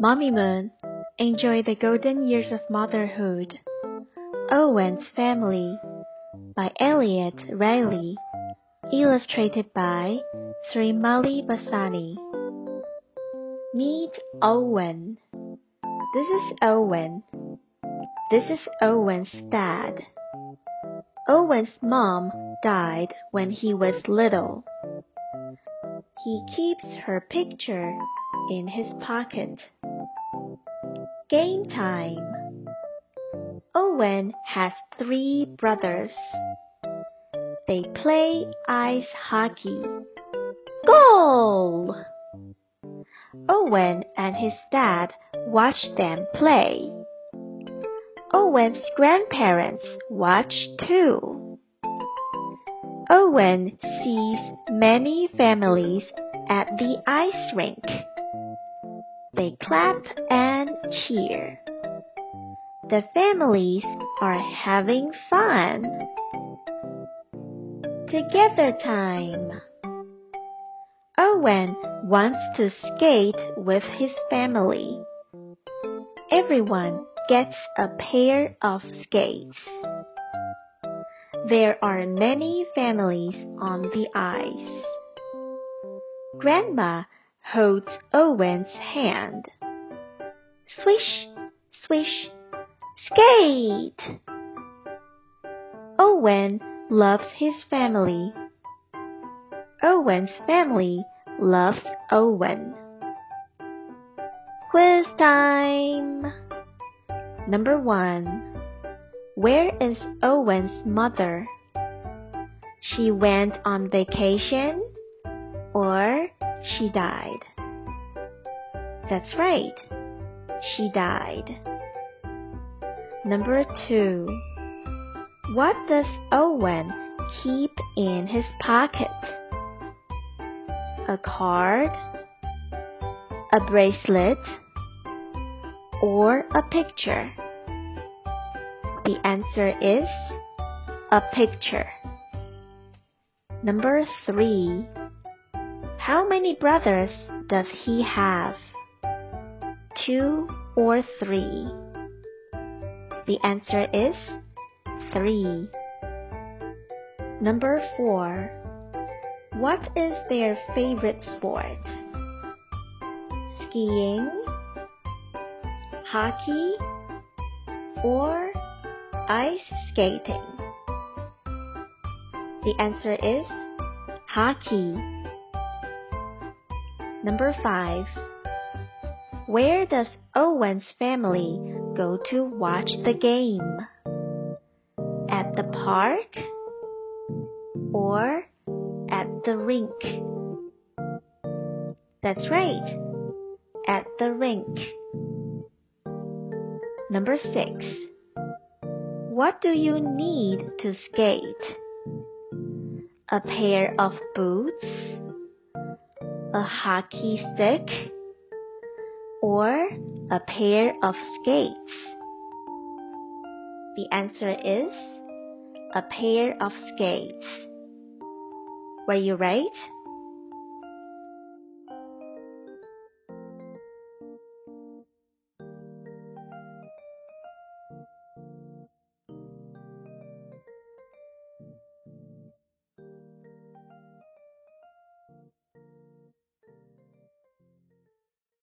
Mamimoon, enjoy the golden years of motherhood. Owen's Family by Elliot Riley, illustrated by Srimalie Bassani. Meet Owen. This is Owen. This is Owen's dad. Owen's mom died when he was little. He keeps her picture in his pocket. Game time. Owen has three brothers. They play ice hockey. Goal! Owen and his dad watch them play. Owen's grandparents watch too. Owen sees many families at the ice rink. They clap and cheer. The families are having fun. Together time. Owen wants to skate with his family. Everyone gets a pair of skates. There are many families on the ice. Grandma holds Owen's hand. Swish, swish, skate! Owen loves his family. Owen's family loves Owen. Quiz time! Number one. Where is Owen's mother? She went on vacation or she died. That's right. She died. Number two. What does Owen keep in his pocket? A card, a bracelet, or a picture? The answer is a picture. Number three. How many brothers does he have? Two or three? The answer is three. Number four. What is their favorite sport? Skiing, hockey, or ice skating? The answer is hockey. Number 5. Where does Owen's family go to watch the game? At the park or at the rink? That's right, at the rink. Number 6. What do you need to skate? A pair of boots? A hockey stick, or a pair of skates? The answer is a pair of skates. Were you right?